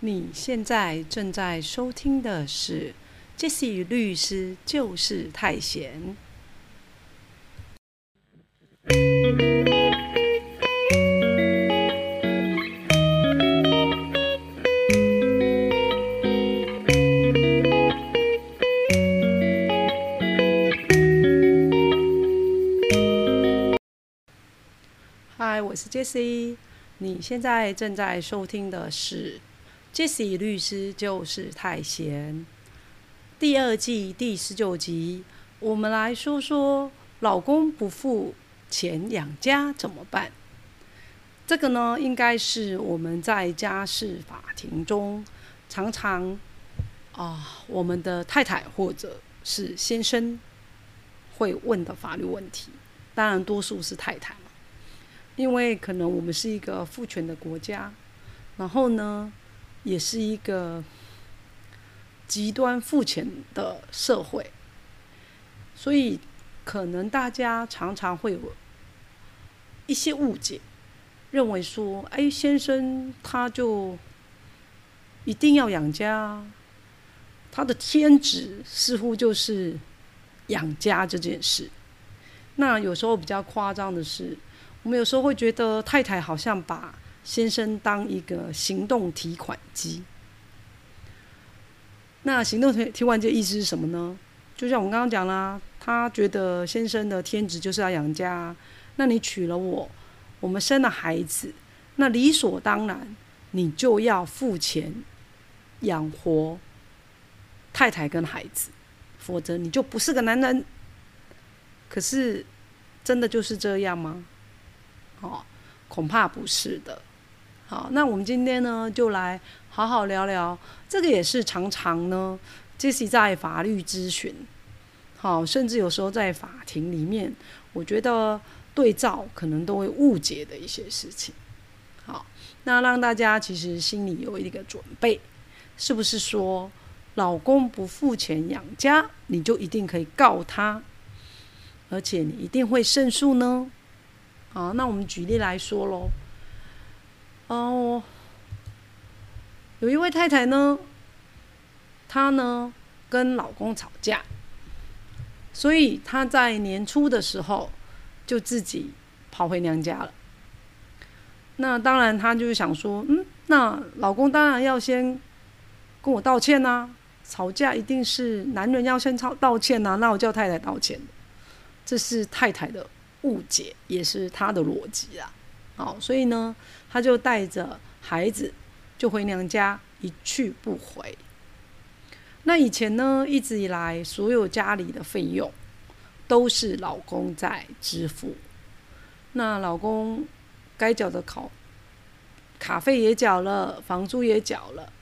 你现在正在收听的是《Jesse 律师就是太闲》。嗨，我是 Jesse。你现在正在收听的是《杰西律师就是太闲》第二季第十九集。我们来说说老公不付钱养家怎么办？这个呢，应该是我们在家事法庭中常常啊，我们的太太或者是先生会问的法律问题。当然，多数是太太。因为可能我们是一个父权的国家，然后呢，也是一个极端肤浅的社会，所以可能大家常常会有一些误解，认为说，哎，先生他就一定要养家，他的天职似乎就是养家这件事。那有时候比较夸张的是。我们有时候会觉得太太好像把先生当一个行动提款机。那行动提提款机的意思是什么呢？就像我们刚刚讲啦，他觉得先生的天职就是要养家。那你娶了我，我们生了孩子，那理所当然你就要付钱养活太太跟孩子，否则你就不是个男人。可是真的就是这样吗？哦，恐怕不是的。好，那我们今天呢，就来好好聊聊这个，也是常常呢，这是在法律咨询，好，甚至有时候在法庭里面，我觉得对照可能都会误解的一些事情。好，那让大家其实心里有一个准备，是不是说老公不付钱养家，你就一定可以告他，而且你一定会胜诉呢？好，那我们举例来说喽。哦，有一位太太呢，她呢跟老公吵架，所以她在年初的时候就自己跑回娘家了。那当然，她就是想说，嗯，那老公当然要先跟我道歉呐。吵架一定是男人要先道道歉呐，那我叫太太道歉。这是太太的。误解也是她的逻辑啊，好，所以呢，他就带着孩子就回娘家，一去不回。那以前呢，一直以来所有家里的费用都是老公在支付，那老公该缴的考卡费也缴了，房租也缴了，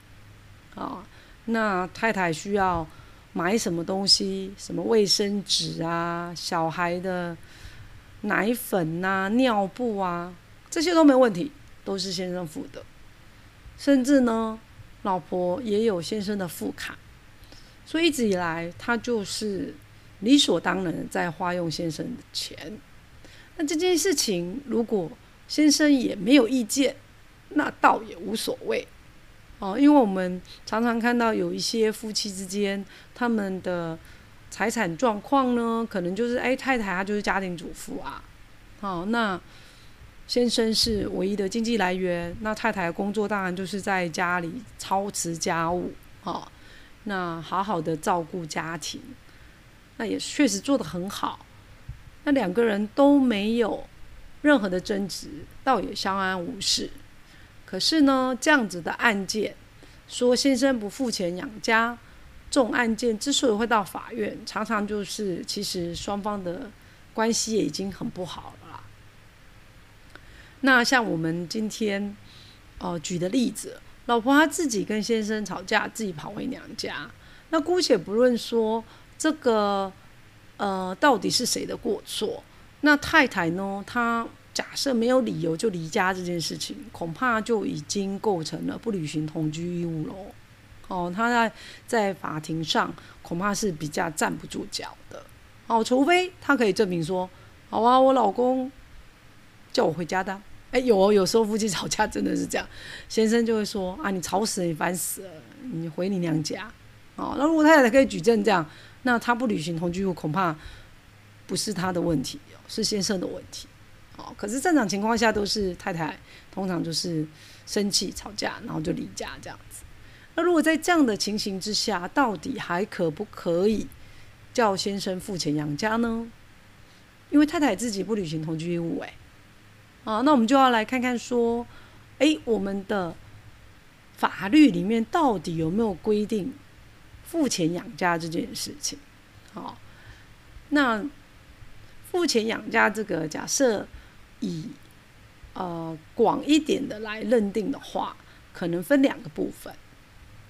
啊，那太太需要买什么东西，什么卫生纸啊，小孩的。奶粉呐、尿布啊，这些都没问题，都是先生付的。甚至呢，老婆也有先生的副卡，所以一直以来，他就是理所当然在花用先生的钱。那这件事情，如果先生也没有意见，那倒也无所谓哦。因为我们常常看到有一些夫妻之间，他们的。财产状况呢，可能就是哎，太太她就是家庭主妇啊，好，那先生是唯一的经济来源，那太太的工作当然就是在家里操持家务，哦，那好好的照顾家庭，那也确实做得很好，那两个人都没有任何的争执，倒也相安无事。可是呢，这样子的案件，说先生不付钱养家。这种案件之所以会到法院，常常就是其实双方的关系也已经很不好了。那像我们今天哦举的例子，老婆她自己跟先生吵架，自己跑回娘家。那姑且不论说这个呃到底是谁的过错，那太太呢，她假设没有理由就离家这件事情，恐怕就已经构成了不履行同居义务喽。哦，他在在法庭上恐怕是比较站不住脚的。哦，除非他可以证明说，好啊，我老公叫我回家的，哎，有哦有时候夫妻吵架真的是这样，先生就会说啊，你吵死你烦死了，你回你娘家。哦，那如果太太可以举证这样，那他不履行同居户，恐怕不是他的问题，是先生的问题。哦，可是正常情况下都是太太，通常就是生气吵架，然后就离家这样子。那如果在这样的情形之下，到底还可不可以叫先生付钱养家呢？因为太太自己不履行同居义务，哎，啊，那我们就要来看看说，哎，我们的法律里面到底有没有规定付钱养家这件事情？好，那付钱养家这个假设。以呃广一点的来认定的话，可能分两个部分。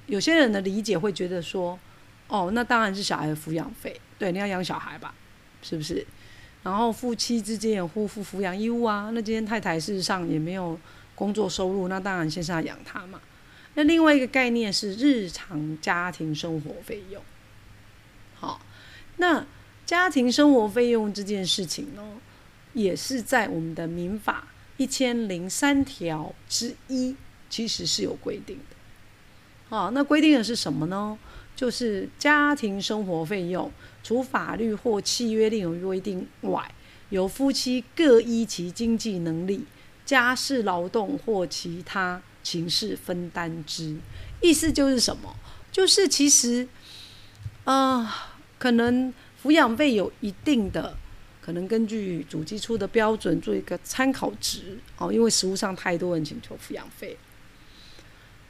有些人的理解会觉得说，哦，那当然是小孩的抚养费，对，你要养小孩吧，是不是？然后夫妻之间有互负抚养义务啊。那今天太太事实上也没有工作收入，那当然先生要养他嘛。那另外一个概念是日常家庭生活费用。好，那家庭生活费用这件事情呢？也是在我们的民法一千零三条之一，其实是有规定的。好，那规定的是什么呢？就是家庭生活费用，除法律或契约另有规定外，由夫妻各依其经济能力、家事劳动或其他情事分担之。意思就是什么？就是其实，啊，可能抚养费有一定的。可能根据主机出的标准做一个参考值哦，因为实务上太多人请求抚养费。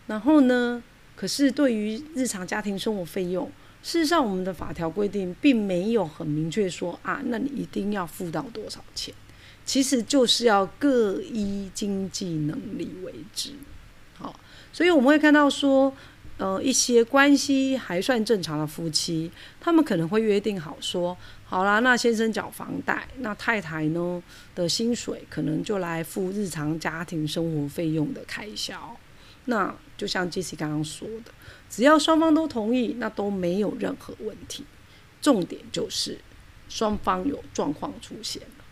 然后呢，可是对于日常家庭生活费用，事实上我们的法条规定并没有很明确说啊，那你一定要付到多少钱？其实就是要各依经济能力为之。好，所以我们会看到说。呃，一些关系还算正常的夫妻，他们可能会约定好说，好啦，那先生缴房贷，那太太呢的薪水可能就来付日常家庭生活费用的开销。那就像杰西刚刚说的，只要双方都同意，那都没有任何问题。重点就是双方有状况出现了，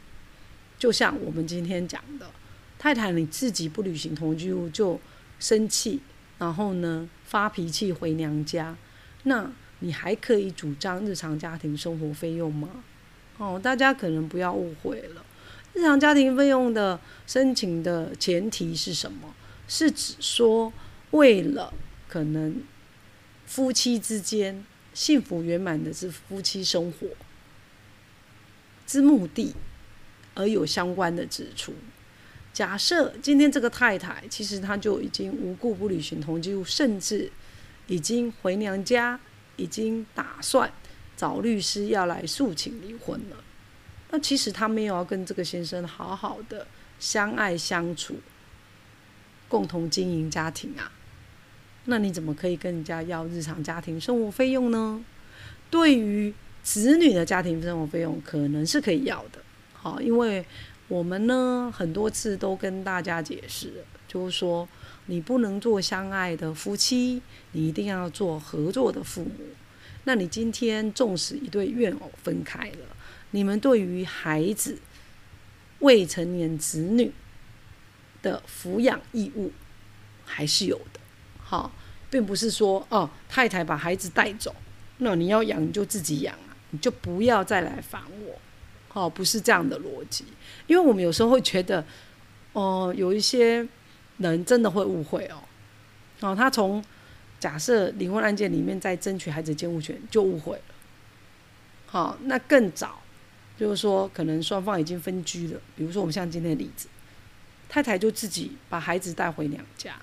就像我们今天讲的，太太你自己不履行同居物就生气。然后呢，发脾气回娘家，那你还可以主张日常家庭生活费用吗？哦，大家可能不要误会了，日常家庭费用的申请的前提是什么？是指说为了可能夫妻之间幸福圆满的是夫妻生活之目的而有相关的支出。假设今天这个太太，其实她就已经无故不履行同居，甚至已经回娘家，已经打算找律师要来诉请离婚了。那其实她没有要跟这个先生好好的相爱相处，共同经营家庭啊。那你怎么可以跟人家要日常家庭生活费用呢？对于子女的家庭生活费用，可能是可以要的。好，因为。我们呢，很多次都跟大家解释，就是说，你不能做相爱的夫妻，你一定要做合作的父母。那你今天纵使一对怨偶分开了，你们对于孩子、未成年子女的抚养义务还是有的。好，并不是说哦，太太把孩子带走，那你要养你就自己养啊，你就不要再来烦我。哦，不是这样的逻辑，因为我们有时候会觉得，哦，有一些人真的会误会哦，哦，他从假设离婚案件里面在争取孩子监护权就误会了，好，那更早就是说，可能双方已经分居了，比如说我们像今天的例子，太太就自己把孩子带回娘家，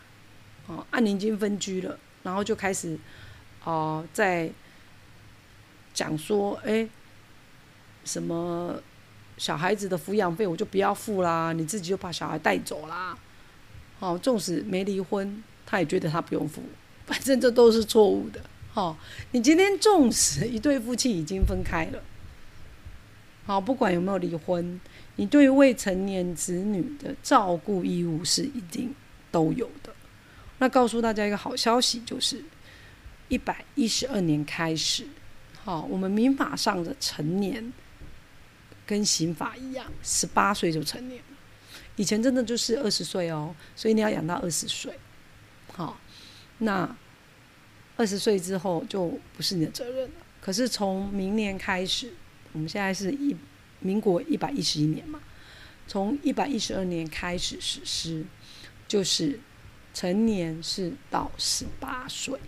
哦，按已经分居了，然后就开始哦，在讲说，哎。什么小孩子的抚养费我就不要付啦，你自己就把小孩带走啦。好，纵使没离婚，他也觉得他不用付，反正这都是错误的。好，你今天纵使一对夫妻已经分开了，好，不管有没有离婚，你对未成年子女的照顾义务是一定都有的。那告诉大家一个好消息，就是一百一十二年开始，好，我们民法上的成年。跟刑法一样，十八岁就成年了。以前真的就是二十岁哦，所以你要养到二十岁，好，那二十岁之后就不是你的责任了。可是从明年开始，我们现在是一民国一百一十一年嘛，从一百一十二年开始实施，就是成年是到十八岁。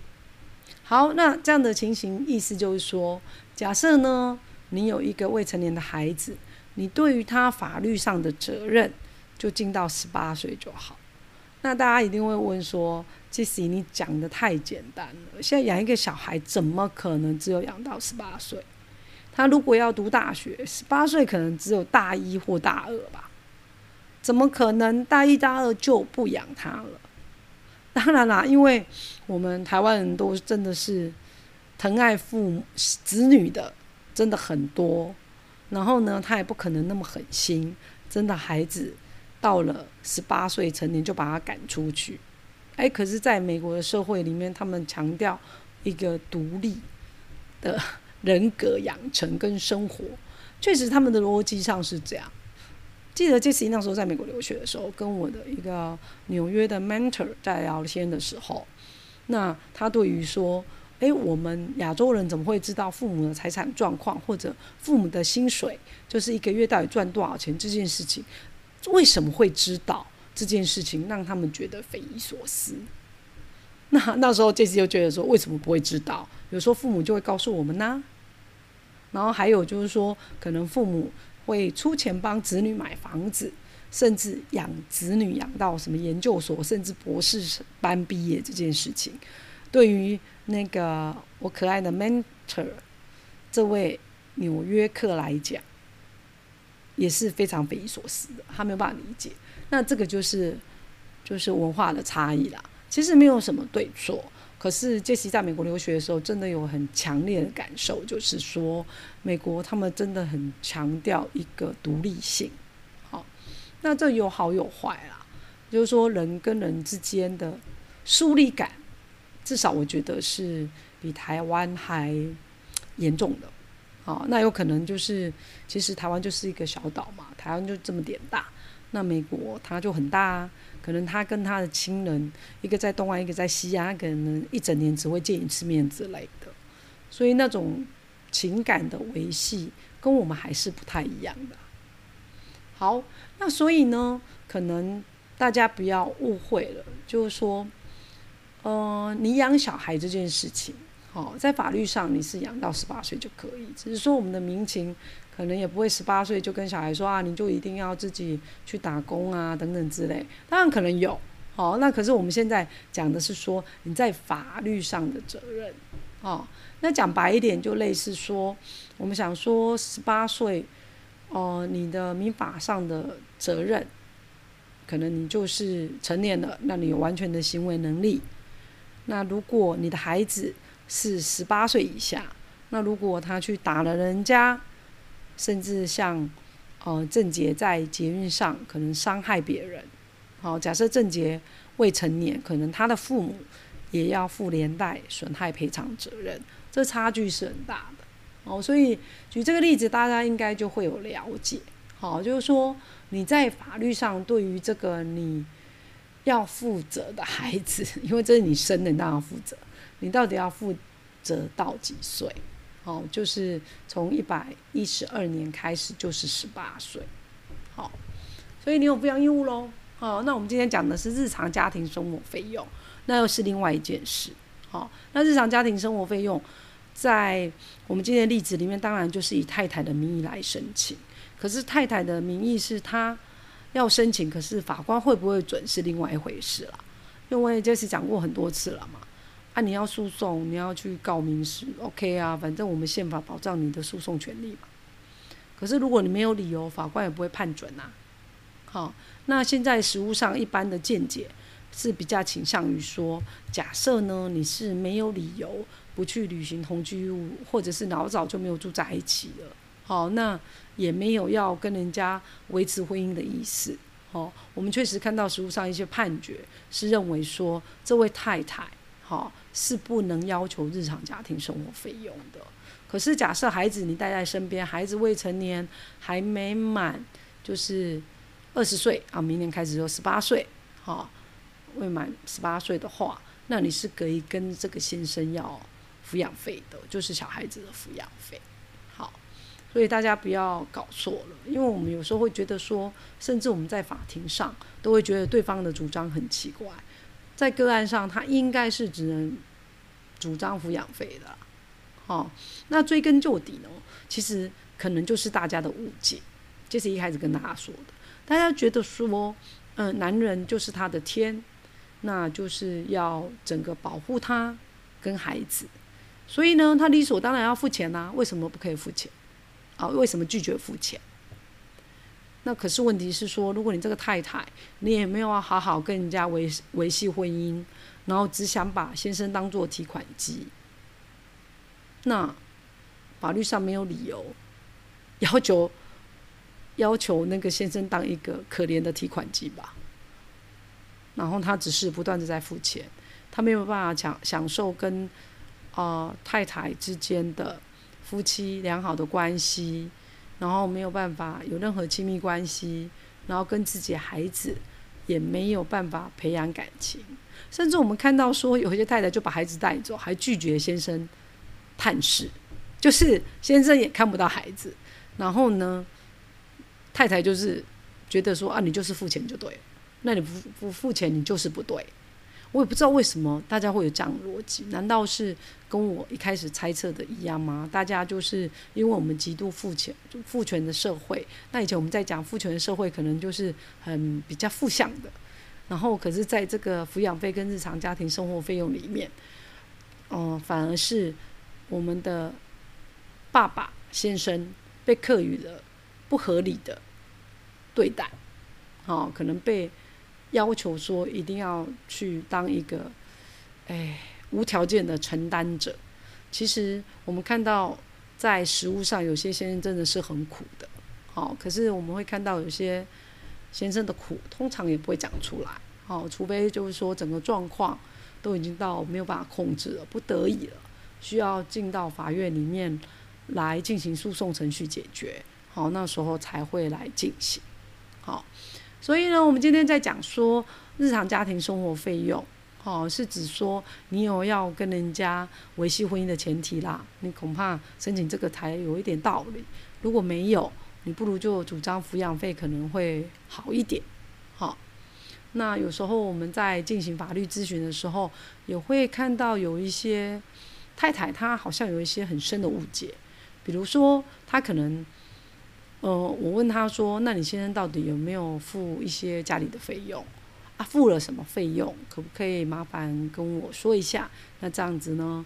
好，那这样的情形，意思就是说，假设呢，你有一个未成年的孩子，你对于他法律上的责任就尽到十八岁就好。那大家一定会问说。其实你讲的太简单了。现在养一个小孩，怎么可能只有养到十八岁？他如果要读大学，十八岁可能只有大一或大二吧？怎么可能大一大二就不养他了？当然啦，因为我们台湾人都真的是疼爱父母子女的，真的很多。然后呢，他也不可能那么狠心，真的孩子到了十八岁成年就把他赶出去。哎，可是，在美国的社会里面，他们强调一个独立的人格养成跟生活，确实他们的逻辑上是这样。记得杰西那时候在美国留学的时候，跟我的一个纽约的 mentor 在聊天的时候，那他对于说，哎，我们亚洲人怎么会知道父母的财产状况，或者父母的薪水，就是一个月到底赚多少钱这件事情，为什么会知道？这件事情让他们觉得匪夷所思。那那时候杰西就觉得说，为什么不会知道？有时候父母就会告诉我们呢。然后还有就是说，可能父母会出钱帮子女买房子，甚至养子女养到什么研究所，甚至博士班毕业这件事情，对于那个我可爱的 mentor 这位纽约客来讲，也是非常匪夷所思的，他没有办法理解。那这个就是就是文化的差异啦，其实没有什么对错。可是杰西在美国留学的时候，真的有很强烈的感受，就是说美国他们真的很强调一个独立性。好，那这有好有坏啦，就是说人跟人之间的疏离感，至少我觉得是比台湾还严重的。好，那有可能就是其实台湾就是一个小岛嘛，台湾就这么点大。那美国它就很大啊，可能他跟他的亲人，一个在东岸，一个在西岸，可能一整年只会见一次面之类的，所以那种情感的维系跟我们还是不太一样的。好，那所以呢，可能大家不要误会了，就是说，呃，你养小孩这件事情，好，在法律上你是养到十八岁就可以，只是说我们的民情。可能也不会十八岁就跟小孩说啊，你就一定要自己去打工啊，等等之类。当然可能有，好，那可是我们现在讲的是说你在法律上的责任，哦，那讲白一点就类似说，我们想说十八岁，哦，你的民法上的责任，可能你就是成年了，那你有完全的行为能力。那如果你的孩子是十八岁以下，那如果他去打了人家，甚至像，呃，郑杰在捷运上可能伤害别人，好，假设郑杰未成年，可能他的父母也要负连带损害赔偿责任，这差距是很大的，哦，所以举这个例子，大家应该就会有了解，好，就是说你在法律上对于这个你要负责的孩子，因为这是你生的，你当然要负责，你到底要负责到几岁？哦，就是从一百一十二年开始就是十八岁，好，所以你有抚养义务喽。好，那我们今天讲的是日常家庭生活费用，那又是另外一件事。好，那日常家庭生活费用，在我们今天的例子里面，当然就是以太太的名义来申请。可是太太的名义是她要申请，可是法官会不会准是另外一回事了，因为就是讲过很多次了嘛。啊，你要诉讼，你要去告民事，OK 啊，反正我们宪法保障你的诉讼权利嘛。可是如果你没有理由，法官也不会判准呐。好，那现在实务上一般的见解是比较倾向于说，假设呢你是没有理由不去履行同居义务，或者是老早就没有住在一起了，好，那也没有要跟人家维持婚姻的意思。哦，我们确实看到实务上一些判决是认为说，这位太太。好，是不能要求日常家庭生活费用的。可是假设孩子你带在身边，孩子未成年，还没满，就是二十岁啊，明年开始就十八岁，好，未满十八岁的话，那你是可以跟这个先生要抚养费的，就是小孩子的抚养费。好，所以大家不要搞错了，因为我们有时候会觉得说，甚至我们在法庭上都会觉得对方的主张很奇怪，在个案上他应该是只能主张抚养费的。哦，那追根究底呢，其实可能就是大家的误解，就是一开始跟大家说的，大家觉得说，嗯，男人就是他的天，那就是要整个保护他跟孩子，所以呢，他理所当然要付钱呐，为什么不可以付钱？啊，为什么拒绝付钱？那可是问题是说，如果你这个太太，你也没有好好跟人家维维系婚姻，然后只想把先生当做提款机。那法律上没有理由要求要求那个先生当一个可怜的提款机吧？然后他只是不断的在付钱，他没有办法享享受跟啊太太之间的夫妻良好的关系，然后没有办法有任何亲密关系，然后跟自己孩子也没有办法培养感情，甚至我们看到说有一些太太就把孩子带走，还拒绝先生。探视，就是先生也看不到孩子，然后呢，太太就是觉得说啊，你就是付钱就对，那你不不付钱，你就是不对。我也不知道为什么大家会有这样逻辑，难道是跟我一开始猜测的一样吗？大家就是因为我们极度父权、父权的社会，那以前我们在讲父权的社会，可能就是很比较负向的，然后可是在这个抚养费跟日常家庭生活费用里面，嗯，反而是。我们的爸爸先生被课予了不合理的对待，哦，可能被要求说一定要去当一个哎无条件的承担者。其实我们看到在食物上，有些先生真的是很苦的，好，可是我们会看到有些先生的苦，通常也不会讲出来，好，除非就是说整个状况都已经到没有办法控制了，不得已了。需要进到法院里面来进行诉讼程序解决，好，那时候才会来进行，好，所以呢，我们今天在讲说日常家庭生活费用，哦，是指说你有要跟人家维系婚姻的前提啦，你恐怕申请这个才有一点道理，如果没有，你不如就主张抚养费可能会好一点，好，那有时候我们在进行法律咨询的时候，也会看到有一些。太太她好像有一些很深的误解，比如说她可能，呃，我问他说：“那你先生到底有没有付一些家里的费用？啊，付了什么费用？可不可以麻烦跟我说一下？那这样子呢，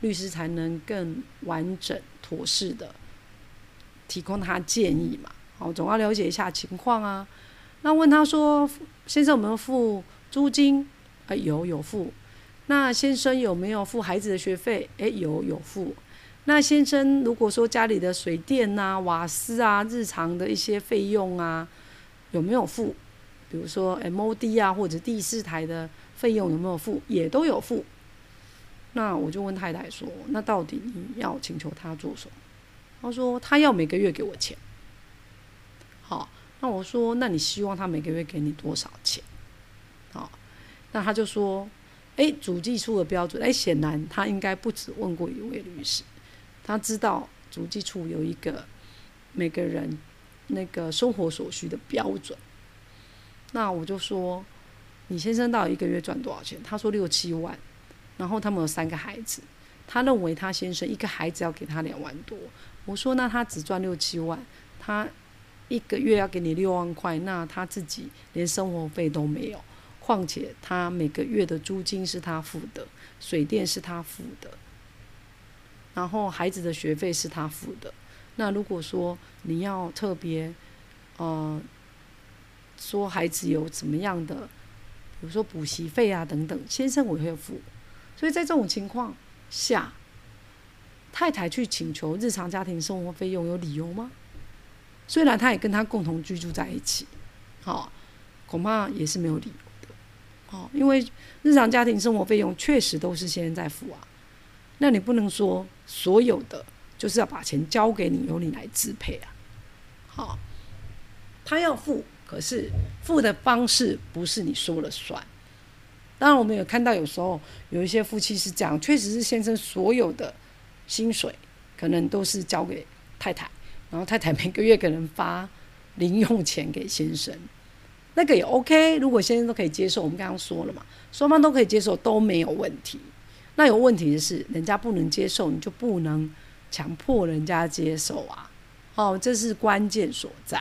律师才能更完整妥适的提供他建议嘛？好，总要了解一下情况啊。那问他说：先生有没有付租金？啊，有，有付。”那先生有没有付孩子的学费？诶，有有付。那先生如果说家里的水电呐、瓦斯啊、日常的一些费用啊，有没有付？比如说 MOD 啊，或者第四台的费用有没有付？也都有付。那我就问太太说：“那到底你要请求他做什么？”他说：“他要每个月给我钱。”好，那我说：“那你希望他每个月给你多少钱？”好，那他就说。哎，主计处的标准，哎，显然他应该不止问过一位律师，他知道足迹处有一个每个人那个生活所需的标准。那我就说，你先生到一个月赚多少钱？他说六七万，然后他们有三个孩子，他认为他先生一个孩子要给他两万多。我说，那他只赚六七万，他一个月要给你六万块，那他自己连生活费都没有。况且他每个月的租金是他付的，水电是他付的，然后孩子的学费是他付的。那如果说你要特别，呃，说孩子有怎么样的，比如说补习费啊等等，先生我会付。所以在这种情况下，太太去请求日常家庭生活费用有理由吗？虽然他也跟他共同居住在一起，好，恐怕也是没有理由的。哦，因为日常家庭生活费用确实都是先生在付啊，那你不能说所有的就是要把钱交给你，由你来支配啊。好，他要付，可是付的方式不是你说了算。当然，我们有看到有时候有一些夫妻是这样，确实是先生所有的薪水可能都是交给太太，然后太太每个月可能发零用钱给先生。那个也 OK，如果先生都可以接受，我们刚刚说了嘛，双方都可以接受都没有问题。那有问题的是，人家不能接受，你就不能强迫人家接受啊！哦，这是关键所在。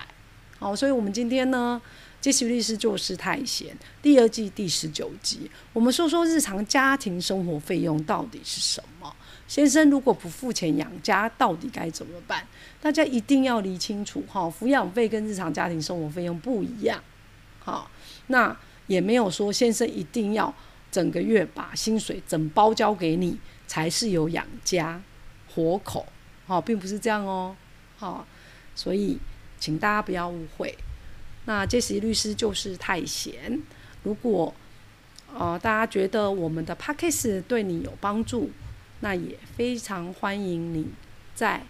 好，所以我们今天呢，杰西律师做事太闲第二季第十九集，我们说说日常家庭生活费用到底是什么？先生如果不付钱养家，到底该怎么办？大家一定要理清楚哈，抚养费跟日常家庭生活费用不一样。好，那也没有说先生一定要整个月把薪水整包交给你，才是有养家活口，好，并不是这样哦，好，所以请大家不要误会。那杰西律师就是太闲，如果呃大家觉得我们的 p a c k a g e 对你有帮助，那也非常欢迎你在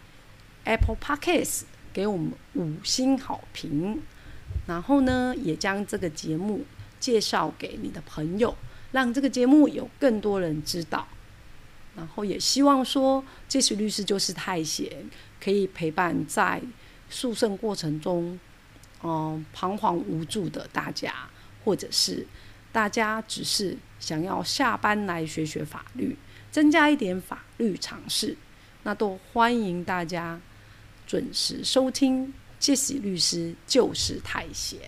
Apple p a c k a g e 给我们五星好评。然后呢，也将这个节目介绍给你的朋友，让这个节目有更多人知道。然后也希望说，这许律师就是太闲，可以陪伴在诉讼过程中，嗯，彷徨无助的大家，或者是大家只是想要下班来学学法律，增加一点法律常识，那都欢迎大家准时收听。杰西律师就是太闲。